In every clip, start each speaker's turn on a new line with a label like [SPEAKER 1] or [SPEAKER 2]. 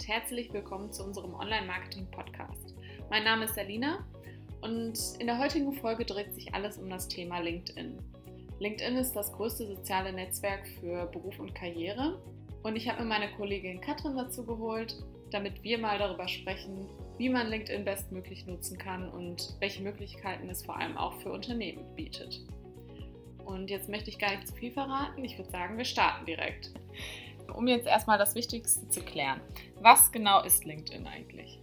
[SPEAKER 1] Und herzlich willkommen zu unserem Online-Marketing-Podcast. Mein Name ist Salina und in der heutigen Folge dreht sich alles um das Thema LinkedIn. LinkedIn ist das größte soziale Netzwerk für Beruf und Karriere und ich habe mir meine Kollegin Katrin dazu geholt, damit wir mal darüber sprechen, wie man LinkedIn bestmöglich nutzen kann und welche Möglichkeiten es vor allem auch für Unternehmen bietet. Und jetzt möchte ich gar nicht zu viel verraten. Ich würde sagen, wir starten direkt um jetzt erstmal das Wichtigste zu klären. Was genau ist LinkedIn eigentlich?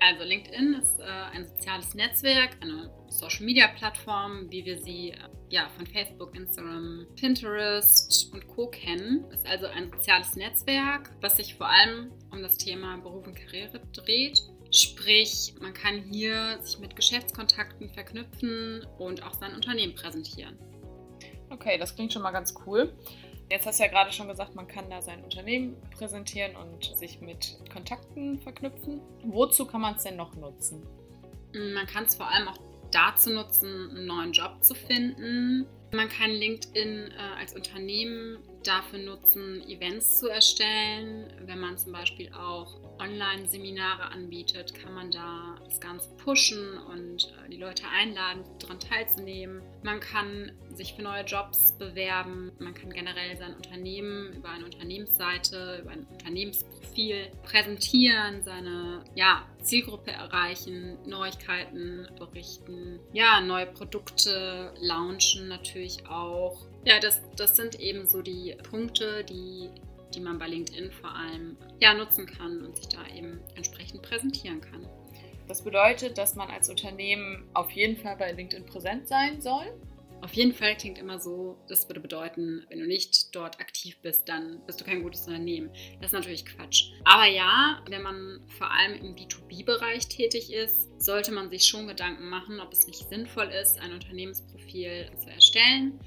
[SPEAKER 2] Also LinkedIn ist äh, ein soziales Netzwerk, eine Social-Media-Plattform, wie wir sie äh, ja, von Facebook, Instagram, Pinterest und Co kennen. Ist also ein soziales Netzwerk, was sich vor allem um das Thema Beruf und Karriere dreht. Sprich, man kann hier sich mit Geschäftskontakten verknüpfen und auch sein Unternehmen präsentieren.
[SPEAKER 1] Okay, das klingt schon mal ganz cool. Jetzt hast du ja gerade schon gesagt, man kann da sein Unternehmen präsentieren und sich mit Kontakten verknüpfen. Wozu kann man es denn noch nutzen?
[SPEAKER 2] Man kann es vor allem auch dazu nutzen, einen neuen Job zu finden. Man kann LinkedIn äh, als Unternehmen dafür nutzen, Events zu erstellen. Wenn man zum Beispiel auch Online-Seminare anbietet, kann man da das Ganze pushen und äh, die Leute einladen, daran teilzunehmen. Man kann sich für neue Jobs bewerben. Man kann generell sein Unternehmen über eine Unternehmensseite, über ein Unternehmensprofil präsentieren, seine ja, Zielgruppe erreichen, Neuigkeiten berichten, ja, neue Produkte launchen natürlich auch. Ja, das, das sind eben so die Punkte, die, die man bei LinkedIn vor allem ja, nutzen kann und sich da eben entsprechend präsentieren kann.
[SPEAKER 1] Das bedeutet, dass man als Unternehmen auf jeden Fall bei LinkedIn präsent sein soll.
[SPEAKER 2] Auf jeden Fall klingt immer so, das würde bedeuten, wenn du nicht dort aktiv bist, dann bist du kein gutes Unternehmen. Das ist natürlich Quatsch. Aber ja, wenn man vor allem im B2B-Bereich tätig ist, sollte man sich schon Gedanken machen, ob es nicht sinnvoll ist, ein Unternehmensprofil zu erstellen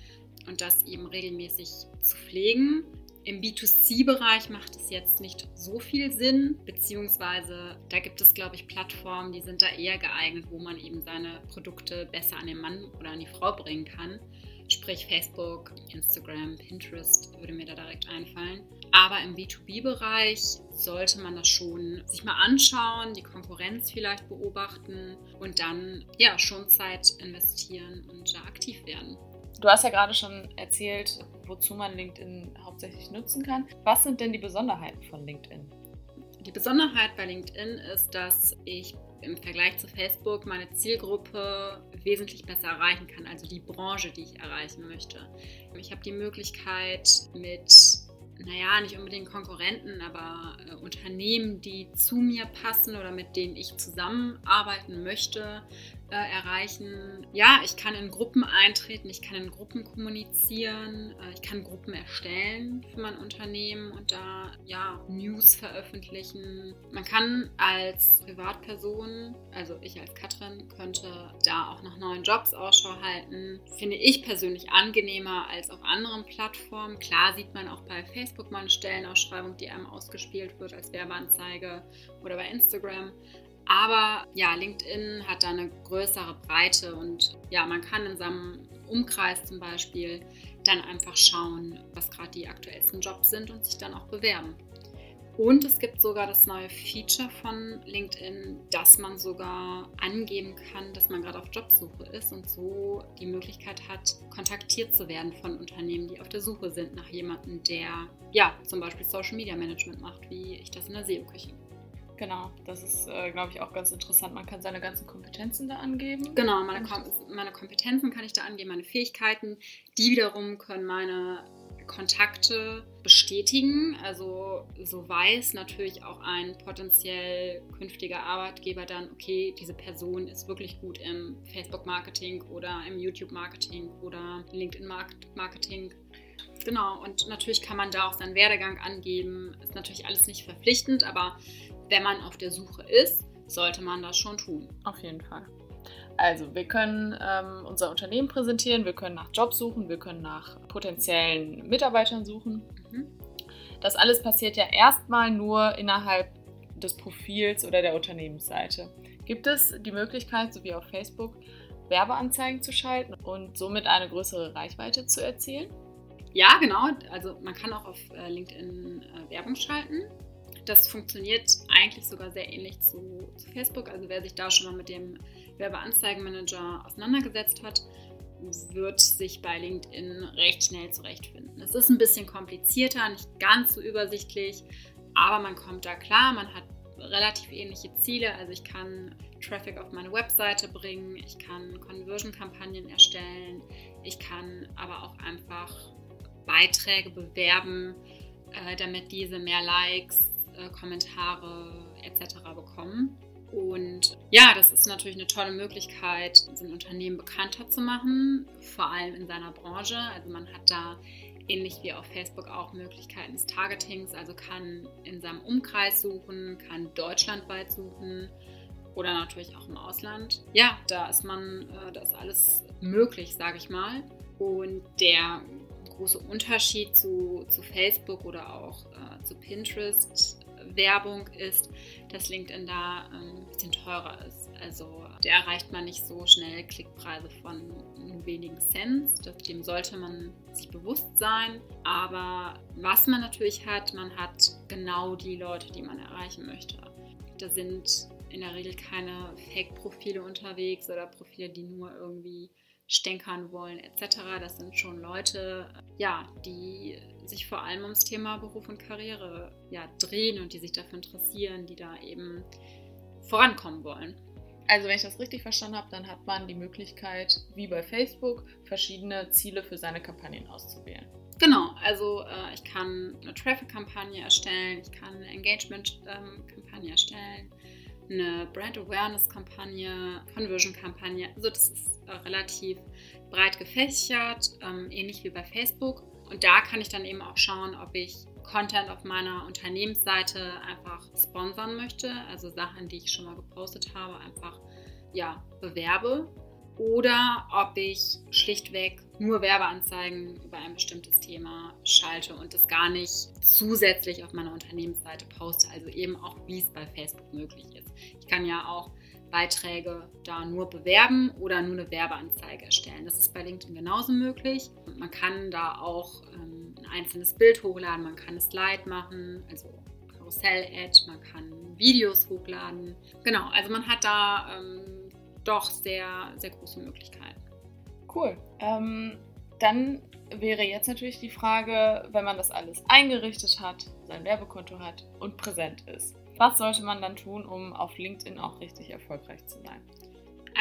[SPEAKER 2] und das eben regelmäßig zu pflegen. Im B2C-Bereich macht es jetzt nicht so viel Sinn, beziehungsweise da gibt es, glaube ich, Plattformen, die sind da eher geeignet, wo man eben seine Produkte besser an den Mann oder an die Frau bringen kann. Sprich Facebook, Instagram, Pinterest würde mir da direkt einfallen. Aber im B2B-Bereich sollte man das schon sich mal anschauen, die Konkurrenz vielleicht beobachten und dann ja schon Zeit investieren und da aktiv werden.
[SPEAKER 1] Du hast ja gerade schon erzählt, wozu man LinkedIn hauptsächlich nutzen kann. Was sind denn die Besonderheiten von LinkedIn?
[SPEAKER 2] Die Besonderheit bei LinkedIn ist, dass ich im Vergleich zu Facebook meine Zielgruppe wesentlich besser erreichen kann, also die Branche, die ich erreichen möchte. Ich habe die Möglichkeit mit naja, nicht unbedingt Konkurrenten, aber äh, Unternehmen, die zu mir passen oder mit denen ich zusammenarbeiten möchte, äh, erreichen. Ja, ich kann in Gruppen eintreten, ich kann in Gruppen kommunizieren, äh, ich kann Gruppen erstellen für mein Unternehmen und da ja News veröffentlichen. Man kann als Privatperson, also ich als Katrin, könnte da auch nach neuen Jobs Ausschau halten. Finde ich persönlich angenehmer als auf anderen Plattformen. Klar sieht man auch bei Facebook mal eine Stellenausschreibung, die einem ausgespielt wird als Werbeanzeige oder bei Instagram. Aber ja, LinkedIn hat da eine größere Breite und ja, man kann in seinem Umkreis zum Beispiel dann einfach schauen, was gerade die aktuellsten Jobs sind und sich dann auch bewerben. Und es gibt sogar das neue Feature von LinkedIn, dass man sogar angeben kann, dass man gerade auf Jobsuche ist und so die Möglichkeit hat, kontaktiert zu werden von Unternehmen, die auf der Suche sind nach jemandem, der ja zum Beispiel Social Media Management macht, wie ich das in der SEO-Küche.
[SPEAKER 1] Genau, das ist, äh, glaube ich, auch ganz interessant. Man kann seine ganzen Kompetenzen da angeben.
[SPEAKER 2] Genau, meine, Kom meine Kompetenzen kann ich da angeben, meine Fähigkeiten. Die wiederum können meine Kontakte bestätigen. Also so weiß natürlich auch ein potenziell künftiger Arbeitgeber dann, okay, diese Person ist wirklich gut im Facebook-Marketing oder im YouTube-Marketing oder LinkedIn-Marketing. Genau, und natürlich kann man da auch seinen Werdegang angeben. Ist natürlich alles nicht verpflichtend, aber wenn man auf der Suche ist, sollte man das schon tun.
[SPEAKER 1] Auf jeden Fall. Also, wir können ähm, unser Unternehmen präsentieren, wir können nach Jobs suchen, wir können nach potenziellen Mitarbeitern suchen. Mhm. Das alles passiert ja erstmal nur innerhalb des Profils oder der Unternehmensseite. Gibt es die Möglichkeit, so wie auf Facebook, Werbeanzeigen zu schalten und somit eine größere Reichweite zu erzielen?
[SPEAKER 2] Ja, genau. Also man kann auch auf äh, LinkedIn äh, Werbung schalten. Das funktioniert eigentlich sogar sehr ähnlich zu, zu Facebook. Also wer sich da schon mal mit dem Werbeanzeigenmanager auseinandergesetzt hat, wird sich bei LinkedIn recht schnell zurechtfinden. Es ist ein bisschen komplizierter, nicht ganz so übersichtlich, aber man kommt da klar, man hat relativ ähnliche Ziele. Also ich kann Traffic auf meine Webseite bringen, ich kann Conversion-Kampagnen erstellen, ich kann aber auch einfach Beiträge bewerben, äh, damit diese mehr Likes, äh, Kommentare etc. bekommen. Und ja, das ist natürlich eine tolle Möglichkeit, sein Unternehmen bekannter zu machen, vor allem in seiner Branche. Also man hat da ähnlich wie auf Facebook auch Möglichkeiten des Targetings, also kann in seinem Umkreis suchen, kann deutschlandweit suchen oder natürlich auch im Ausland. Ja, da ist man, äh, da ist alles möglich, sage ich mal. Und der große Unterschied zu, zu Facebook oder auch äh, zu Pinterest Werbung ist, dass LinkedIn da ähm, ein bisschen teurer ist. Also da erreicht man nicht so schnell Klickpreise von wenigen Cents. Dem sollte man sich bewusst sein. Aber was man natürlich hat, man hat genau die Leute, die man erreichen möchte. Da sind in der Regel keine Fake-Profile unterwegs oder Profile, die nur irgendwie stänkern wollen etc. Das sind schon Leute, ja, die sich vor allem ums Thema Beruf und Karriere ja, drehen und die sich dafür interessieren, die da eben vorankommen wollen.
[SPEAKER 1] Also wenn ich das richtig verstanden habe, dann hat man die Möglichkeit, wie bei Facebook, verschiedene Ziele für seine Kampagnen auszuwählen.
[SPEAKER 2] Genau, also äh, ich kann eine Traffic-Kampagne erstellen, ich kann eine Engagement-Kampagne erstellen, eine Brand Awareness-Kampagne, Conversion-Kampagne. Also das ist äh, relativ breit gefächert, ähm, ähnlich wie bei Facebook. Und da kann ich dann eben auch schauen, ob ich Content auf meiner Unternehmensseite einfach sponsern möchte, also Sachen, die ich schon mal gepostet habe, einfach ja, bewerbe. Oder ob ich schlichtweg nur Werbeanzeigen über ein bestimmtes Thema schalte und das gar nicht zusätzlich auf meiner Unternehmensseite poste, also eben auch wie es bei Facebook möglich ist. Ich kann ja auch Beiträge da nur bewerben oder nur eine Werbeanzeige erstellen. Das ist bei LinkedIn genauso möglich. Man kann da auch ähm, ein einzelnes Bild hochladen, man kann ein Slide machen, also Karussell-Ad, man kann Videos hochladen. Genau, also man hat da ähm, doch sehr, sehr große Möglichkeiten.
[SPEAKER 1] Cool. Ähm, dann wäre jetzt natürlich die Frage, wenn man das alles eingerichtet hat, sein Werbekonto hat und präsent ist. Was sollte man dann tun, um auf LinkedIn auch richtig erfolgreich zu sein?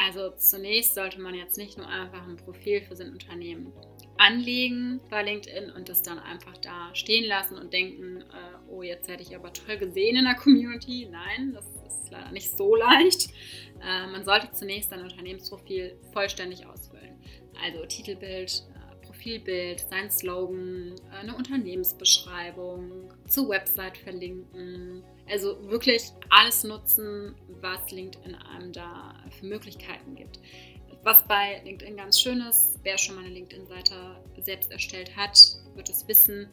[SPEAKER 2] Also zunächst sollte man jetzt nicht nur einfach ein Profil für sein Unternehmen anlegen bei LinkedIn und das dann einfach da stehen lassen und denken, äh, oh, jetzt hätte ich aber toll gesehen in der Community. Nein, das ist leider nicht so leicht. Äh, man sollte zunächst sein Unternehmensprofil vollständig ausfüllen. Also Titelbild, äh, Profilbild, sein Slogan, äh, eine Unternehmensbeschreibung, zur Website verlinken. Also wirklich alles nutzen, was LinkedIn einem da für Möglichkeiten gibt. Was bei LinkedIn ganz schön ist, wer schon mal eine LinkedIn-Seite selbst erstellt hat, wird es wissen.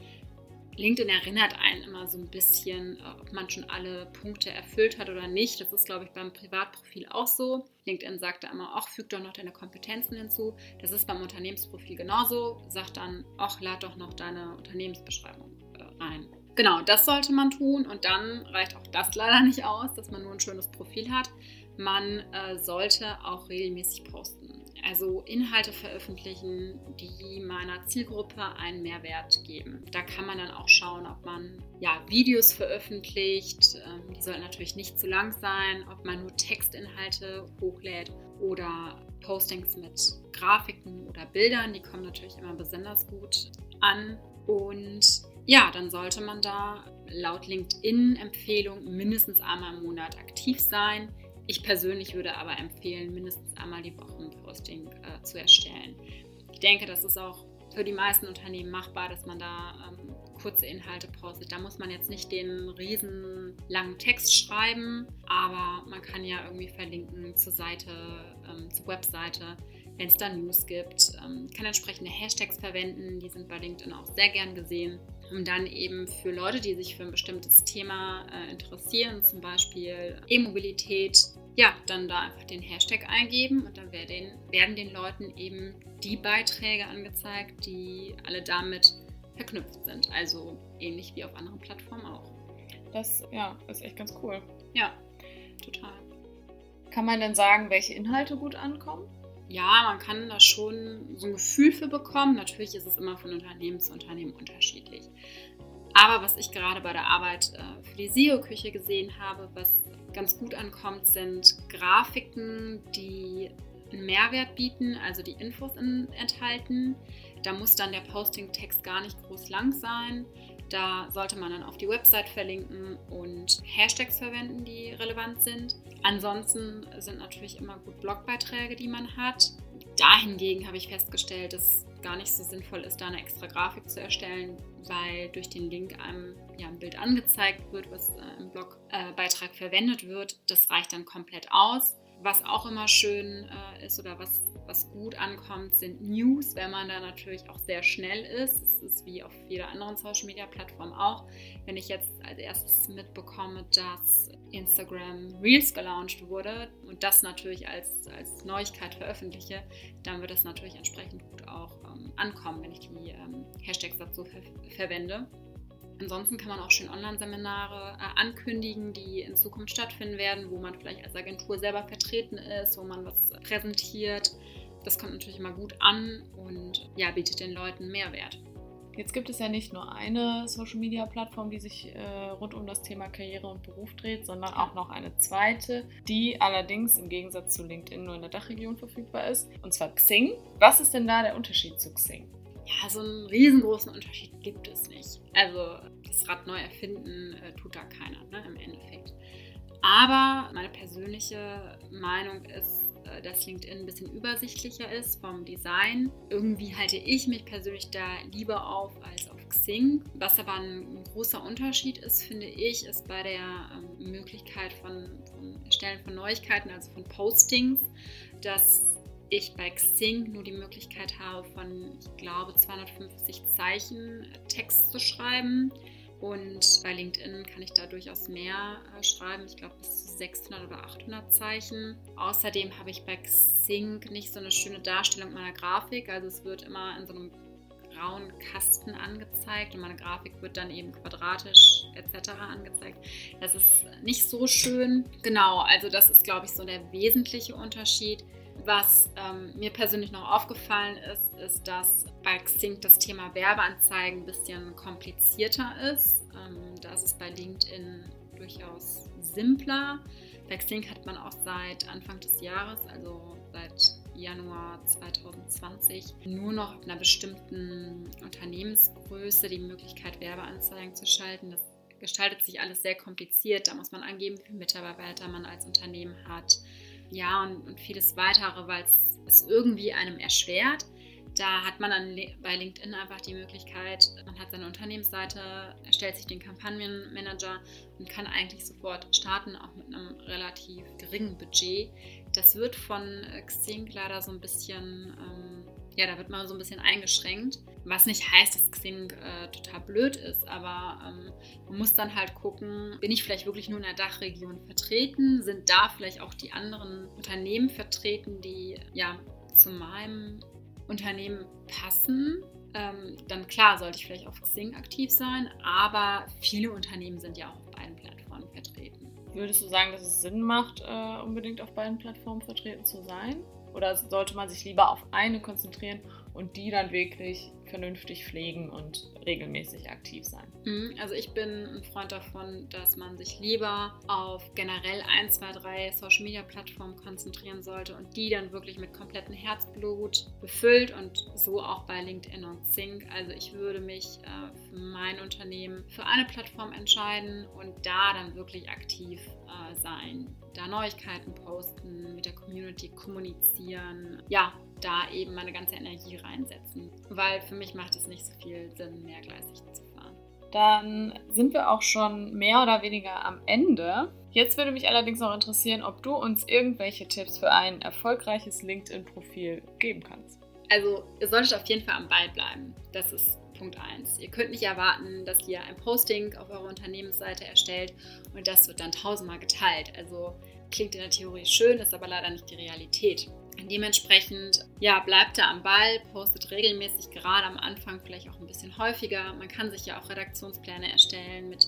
[SPEAKER 2] LinkedIn erinnert einen immer so ein bisschen, äh, ob man schon alle Punkte erfüllt hat oder nicht. Das ist, glaube ich, beim Privatprofil auch so. LinkedIn sagt da immer, ach, füg doch noch deine Kompetenzen hinzu. Das ist beim Unternehmensprofil genauso. Sagt dann, ach, lad doch noch deine Unternehmensbeschreibung äh, rein. Genau, das sollte man tun und dann reicht auch das leider nicht aus, dass man nur ein schönes Profil hat. Man äh, sollte auch regelmäßig posten. Also Inhalte veröffentlichen, die meiner Zielgruppe einen Mehrwert geben. Da kann man dann auch schauen, ob man ja, Videos veröffentlicht. Ähm, die sollten natürlich nicht zu lang sein, ob man nur Textinhalte hochlädt oder Postings mit Grafiken oder Bildern. Die kommen natürlich immer besonders gut an. Und ja, dann sollte man da laut LinkedIn-Empfehlung mindestens einmal im Monat aktiv sein. Ich persönlich würde aber empfehlen, mindestens einmal die Woche ein Posting äh, zu erstellen. Ich denke, das ist auch für die meisten Unternehmen machbar, dass man da ähm, kurze Inhalte postet. Da muss man jetzt nicht den riesen langen Text schreiben, aber man kann ja irgendwie verlinken zur Seite, ähm, zur Webseite, wenn es da News gibt. Ähm, kann entsprechende Hashtags verwenden, die sind bei LinkedIn auch sehr gern gesehen um dann eben für Leute, die sich für ein bestimmtes Thema äh, interessieren, zum Beispiel E-Mobilität, ja, dann da einfach den Hashtag eingeben und dann werden, werden den Leuten eben die Beiträge angezeigt, die alle damit verknüpft sind. Also ähnlich wie auf anderen Plattformen auch.
[SPEAKER 1] Das ja, ist echt ganz cool.
[SPEAKER 2] Ja, total.
[SPEAKER 1] Kann man denn sagen, welche Inhalte gut ankommen?
[SPEAKER 2] Ja, man kann da schon so ein Gefühl für bekommen. Natürlich ist es immer von Unternehmen zu Unternehmen unterschiedlich. Aber was ich gerade bei der Arbeit äh, für die SEO-Küche gesehen habe, was ganz gut ankommt, sind Grafiken, die einen Mehrwert bieten, also die Infos in, enthalten. Da muss dann der Posting-Text gar nicht groß lang sein. Da sollte man dann auf die Website verlinken und Hashtags verwenden, die relevant sind. Ansonsten sind natürlich immer gut Blogbeiträge, die man hat. Dahingegen habe ich festgestellt, dass gar nicht so sinnvoll ist, da eine extra Grafik zu erstellen, weil durch den Link einem ja, ein Bild angezeigt wird, was äh, im Blogbeitrag äh, verwendet wird. Das reicht dann komplett aus. Was auch immer schön äh, ist oder was, was gut ankommt, sind News, wenn man da natürlich auch sehr schnell ist. Es ist wie auf jeder anderen Social Media Plattform auch. Wenn ich jetzt als erstes mitbekomme, dass Instagram Reels gelauncht wurde und das natürlich als, als Neuigkeit veröffentliche, dann wird das natürlich entsprechend gut auch ähm, ankommen, wenn ich die ähm, Hashtags dazu ver verwende. Ansonsten kann man auch schön Online-Seminare äh, ankündigen, die in Zukunft stattfinden werden, wo man vielleicht als Agentur selber vertreten ist, wo man was präsentiert. Das kommt natürlich immer gut an und ja, bietet den Leuten Mehrwert.
[SPEAKER 1] Jetzt gibt es ja nicht nur eine Social-Media-Plattform, die sich äh, rund um das Thema Karriere und Beruf dreht, sondern auch noch eine zweite, die allerdings im Gegensatz zu LinkedIn nur in der Dachregion verfügbar ist, und zwar Xing. Was ist denn da der Unterschied zu Xing?
[SPEAKER 2] Ja, so einen riesengroßen Unterschied gibt es nicht. Also das Rad neu erfinden äh, tut da keiner ne, im Endeffekt. Aber meine persönliche Meinung ist, äh, dass LinkedIn ein bisschen übersichtlicher ist vom Design. Irgendwie halte ich mich persönlich da lieber auf als auf Xing. Was aber ein, großer Unterschied ist, finde ich, ist bei der ähm, Möglichkeit von, von Erstellen von Neuigkeiten, also von Postings, dass ich bei Xing nur die Möglichkeit habe, von, ich glaube, 250 Zeichen Text zu schreiben. Und bei LinkedIn kann ich da durchaus mehr äh, schreiben. Ich glaube bis zu 600 oder 800 Zeichen. Außerdem habe ich bei Xing nicht so eine schöne Darstellung meiner Grafik. Also es wird immer in so einem grauen Kasten angezeigt und meine Grafik wird dann eben quadratisch etc. angezeigt. Das ist nicht so schön. Genau, also das ist, glaube ich, so der wesentliche Unterschied. Was ähm, mir persönlich noch aufgefallen ist, ist, dass bei Xing das Thema Werbeanzeigen ein bisschen komplizierter ist. Ähm, da ist bei LinkedIn durchaus simpler. Bei Xing hat man auch seit Anfang des Jahres, also seit Januar 2020, nur noch ab einer bestimmten Unternehmensgröße die Möglichkeit, Werbeanzeigen zu schalten. Das gestaltet sich alles sehr kompliziert. Da muss man angeben, wie viele Mitarbeiter man als Unternehmen hat ja, und, und vieles weitere, weil es irgendwie einem erschwert. Da hat man dann bei LinkedIn einfach die Möglichkeit, man hat seine Unternehmensseite, erstellt sich den Kampagnenmanager und kann eigentlich sofort starten, auch mit einem relativ geringen Budget. Das wird von Xing leider so ein bisschen ähm, ja, da wird man so ein bisschen eingeschränkt. Was nicht heißt, dass Xing äh, total blöd ist, aber ähm, man muss dann halt gucken, bin ich vielleicht wirklich nur in der Dachregion vertreten? Sind da vielleicht auch die anderen Unternehmen vertreten, die ja zu meinem Unternehmen passen? Ähm, dann klar sollte ich vielleicht auf Xing aktiv sein, aber viele Unternehmen sind ja auch auf beiden Plattformen vertreten.
[SPEAKER 1] Würdest du sagen, dass es Sinn macht, äh, unbedingt auf beiden Plattformen vertreten zu sein? Oder sollte man sich lieber auf eine konzentrieren und die dann wirklich vernünftig pflegen und regelmäßig aktiv sein.
[SPEAKER 2] Mhm, also ich bin ein Freund davon, dass man sich lieber auf generell ein, zwei, drei Social Media Plattformen konzentrieren sollte und die dann wirklich mit komplettem Herzblut befüllt und so auch bei LinkedIn und Sync. Also ich würde mich äh, für mein Unternehmen für eine Plattform entscheiden und da dann wirklich aktiv äh, sein. Da Neuigkeiten posten, mit der Community kommunizieren. Ja, da eben meine ganze Energie reinsetzen. Weil für mich macht es nicht so viel Sinn, mehrgleisig zu fahren.
[SPEAKER 1] Dann sind wir auch schon mehr oder weniger am Ende. Jetzt würde mich allerdings noch interessieren, ob du uns irgendwelche Tipps für ein erfolgreiches LinkedIn-Profil geben kannst.
[SPEAKER 2] Also, ihr solltet auf jeden Fall am Ball bleiben. Das ist Punkt 1. Ihr könnt nicht erwarten, dass ihr ein Posting auf eurer Unternehmensseite erstellt und das wird dann tausendmal geteilt. Also klingt in der Theorie schön, ist aber leider nicht die Realität. Dementsprechend, ja, bleibt da am Ball, postet regelmäßig, gerade am Anfang vielleicht auch ein bisschen häufiger. Man kann sich ja auch Redaktionspläne erstellen mit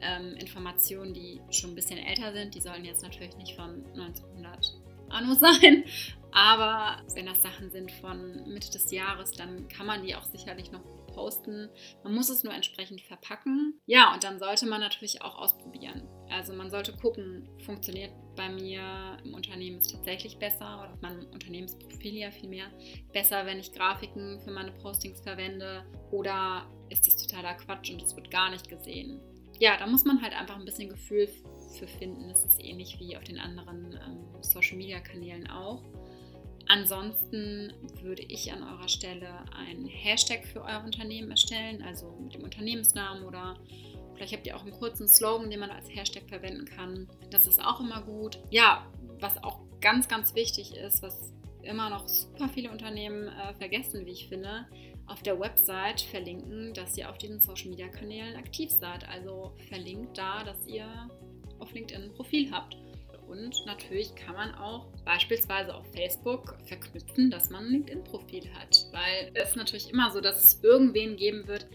[SPEAKER 2] ähm, Informationen, die schon ein bisschen älter sind. Die sollen jetzt natürlich nicht von 1900 Anno sein, aber wenn das Sachen sind von Mitte des Jahres, dann kann man die auch sicherlich noch posten. Man muss es nur entsprechend verpacken. Ja, und dann sollte man natürlich auch ausprobieren. Also man sollte gucken, funktioniert bei mir im Unternehmen ist tatsächlich besser oder auf meinem Unternehmensprofil ja viel mehr besser, wenn ich Grafiken für meine Postings verwende oder ist das totaler Quatsch und es wird gar nicht gesehen. Ja, da muss man halt einfach ein bisschen Gefühl für finden. Das ist ähnlich wie auf den anderen ähm, Social-Media-Kanälen auch. Ansonsten würde ich an eurer Stelle einen Hashtag für euer Unternehmen erstellen, also mit dem Unternehmensnamen oder vielleicht habt ihr auch einen kurzen Slogan, den man als Hashtag verwenden kann. Das ist auch immer gut. Ja, was auch ganz, ganz wichtig ist, was immer noch super viele Unternehmen äh, vergessen, wie ich finde, auf der Website verlinken, dass ihr auf diesen Social Media Kanälen aktiv seid. Also verlinkt da, dass ihr auf LinkedIn ein Profil habt. Und natürlich kann man auch beispielsweise auf Facebook verknüpfen, dass man ein LinkedIn-Profil hat. Weil es ist natürlich immer so, dass es irgendwen geben wird,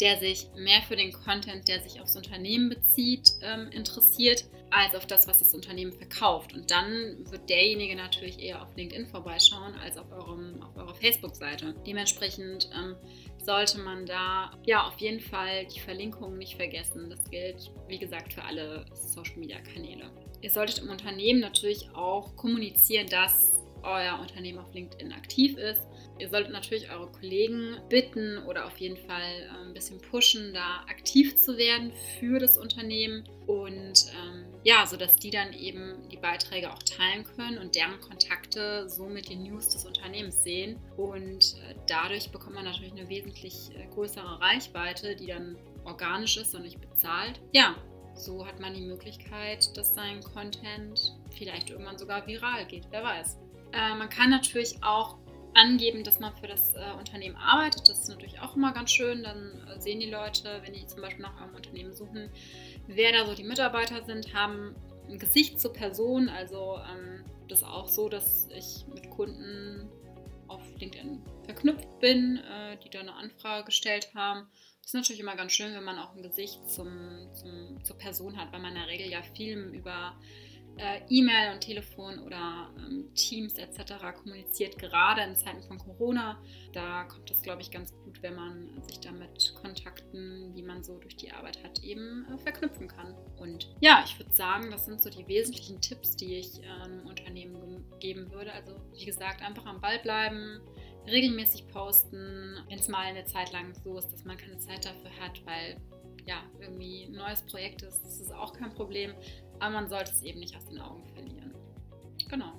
[SPEAKER 2] der sich mehr für den Content, der sich aufs Unternehmen bezieht, ähm, interessiert, als auf das, was das Unternehmen verkauft. Und dann wird derjenige natürlich eher auf LinkedIn vorbeischauen, als auf, eurem, auf eurer Facebook-Seite. Dementsprechend ähm, sollte man da ja auf jeden Fall die Verlinkungen nicht vergessen. Das gilt, wie gesagt, für alle Social-Media-Kanäle. Ihr solltet im Unternehmen natürlich auch kommunizieren, dass euer Unternehmen auf LinkedIn aktiv ist. Ihr solltet natürlich eure Kollegen bitten oder auf jeden Fall äh, ein bisschen pushen, da aktiv zu werden für das Unternehmen und ähm, ja, sodass die dann eben die Beiträge auch teilen können und deren Kontakte somit die News des Unternehmens sehen. Und äh, dadurch bekommt man natürlich eine wesentlich äh, größere Reichweite, die dann organisch ist und nicht bezahlt. Ja, so hat man die Möglichkeit, dass sein Content vielleicht irgendwann sogar viral geht. Wer weiß. Äh, man kann natürlich auch angeben, dass man für das äh, Unternehmen arbeitet. Das ist natürlich auch immer ganz schön. Dann äh, sehen die Leute, wenn die zum Beispiel nach einem Unternehmen suchen, wer da so die Mitarbeiter sind, haben ein Gesicht zur Person. Also ähm, das ist auch so, dass ich mit Kunden auf LinkedIn verknüpft bin, äh, die da eine Anfrage gestellt haben. Das ist natürlich immer ganz schön, wenn man auch ein Gesicht zum, zum, zur Person hat, weil man in der Regel ja viel über äh, E-Mail und Telefon oder ähm, Teams etc. kommuniziert, gerade in Zeiten von Corona. Da kommt es, glaube ich, ganz gut, wenn man sich da mit Kontakten, die man so durch die Arbeit hat, eben äh, verknüpfen kann. Und ja, ich würde sagen, das sind so die wesentlichen Tipps, die ich ähm, Unternehmen geben würde. Also, wie gesagt, einfach am Ball bleiben, regelmäßig posten, wenn es mal eine Zeit lang so ist, dass man keine Zeit dafür hat, weil ja, irgendwie ein neues Projekt ist, das ist auch kein Problem aber man sollte es eben nicht aus den Augen verlieren. Genau.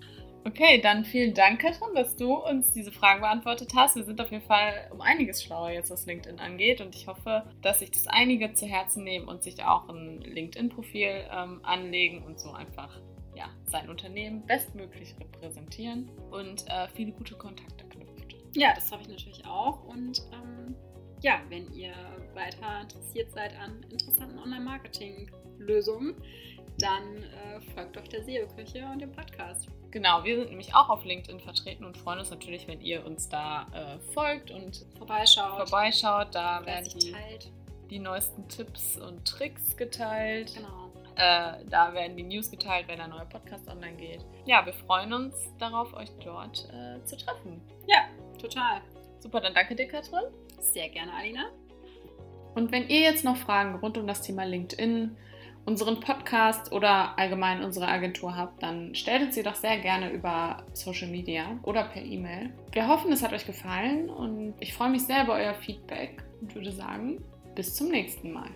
[SPEAKER 1] Okay, dann vielen Dank, Katrin, dass du uns diese Fragen beantwortet hast. Wir sind auf jeden Fall um einiges schlauer jetzt, was LinkedIn angeht. Und ich hoffe, dass sich das einige zu Herzen nehmen und sich auch ein LinkedIn-Profil ähm, anlegen und so einfach ja, sein Unternehmen bestmöglich repräsentieren und äh, viele gute Kontakte knüpft.
[SPEAKER 2] Ja, das habe ich natürlich auch. Und ähm, ja, wenn ihr weiter interessiert seid an interessanten Online-Marketing-Lösungen, dann äh, folgt doch der SEO-Küche und dem Podcast.
[SPEAKER 1] Genau, wir sind nämlich auch auf LinkedIn vertreten und freuen uns natürlich, wenn ihr uns da äh, folgt und
[SPEAKER 2] vorbeischaut.
[SPEAKER 1] Vorbeischaut, da werden die, die, neuesten Tipps und Tricks geteilt.
[SPEAKER 2] Genau.
[SPEAKER 1] Äh, da werden die News geteilt, wenn ein neuer Podcast online geht. Ja, wir freuen uns darauf, euch dort äh, zu treffen.
[SPEAKER 2] Ja, total.
[SPEAKER 1] Super, dann danke dir, Katrin.
[SPEAKER 2] Sehr gerne, Alina.
[SPEAKER 1] Und wenn ihr jetzt noch Fragen rund um das Thema LinkedIn unseren Podcast oder allgemein unsere Agentur habt, dann stellt uns sie doch sehr gerne über Social Media oder per E-Mail. Wir hoffen, es hat euch gefallen und ich freue mich sehr über euer Feedback und würde sagen, bis zum nächsten Mal.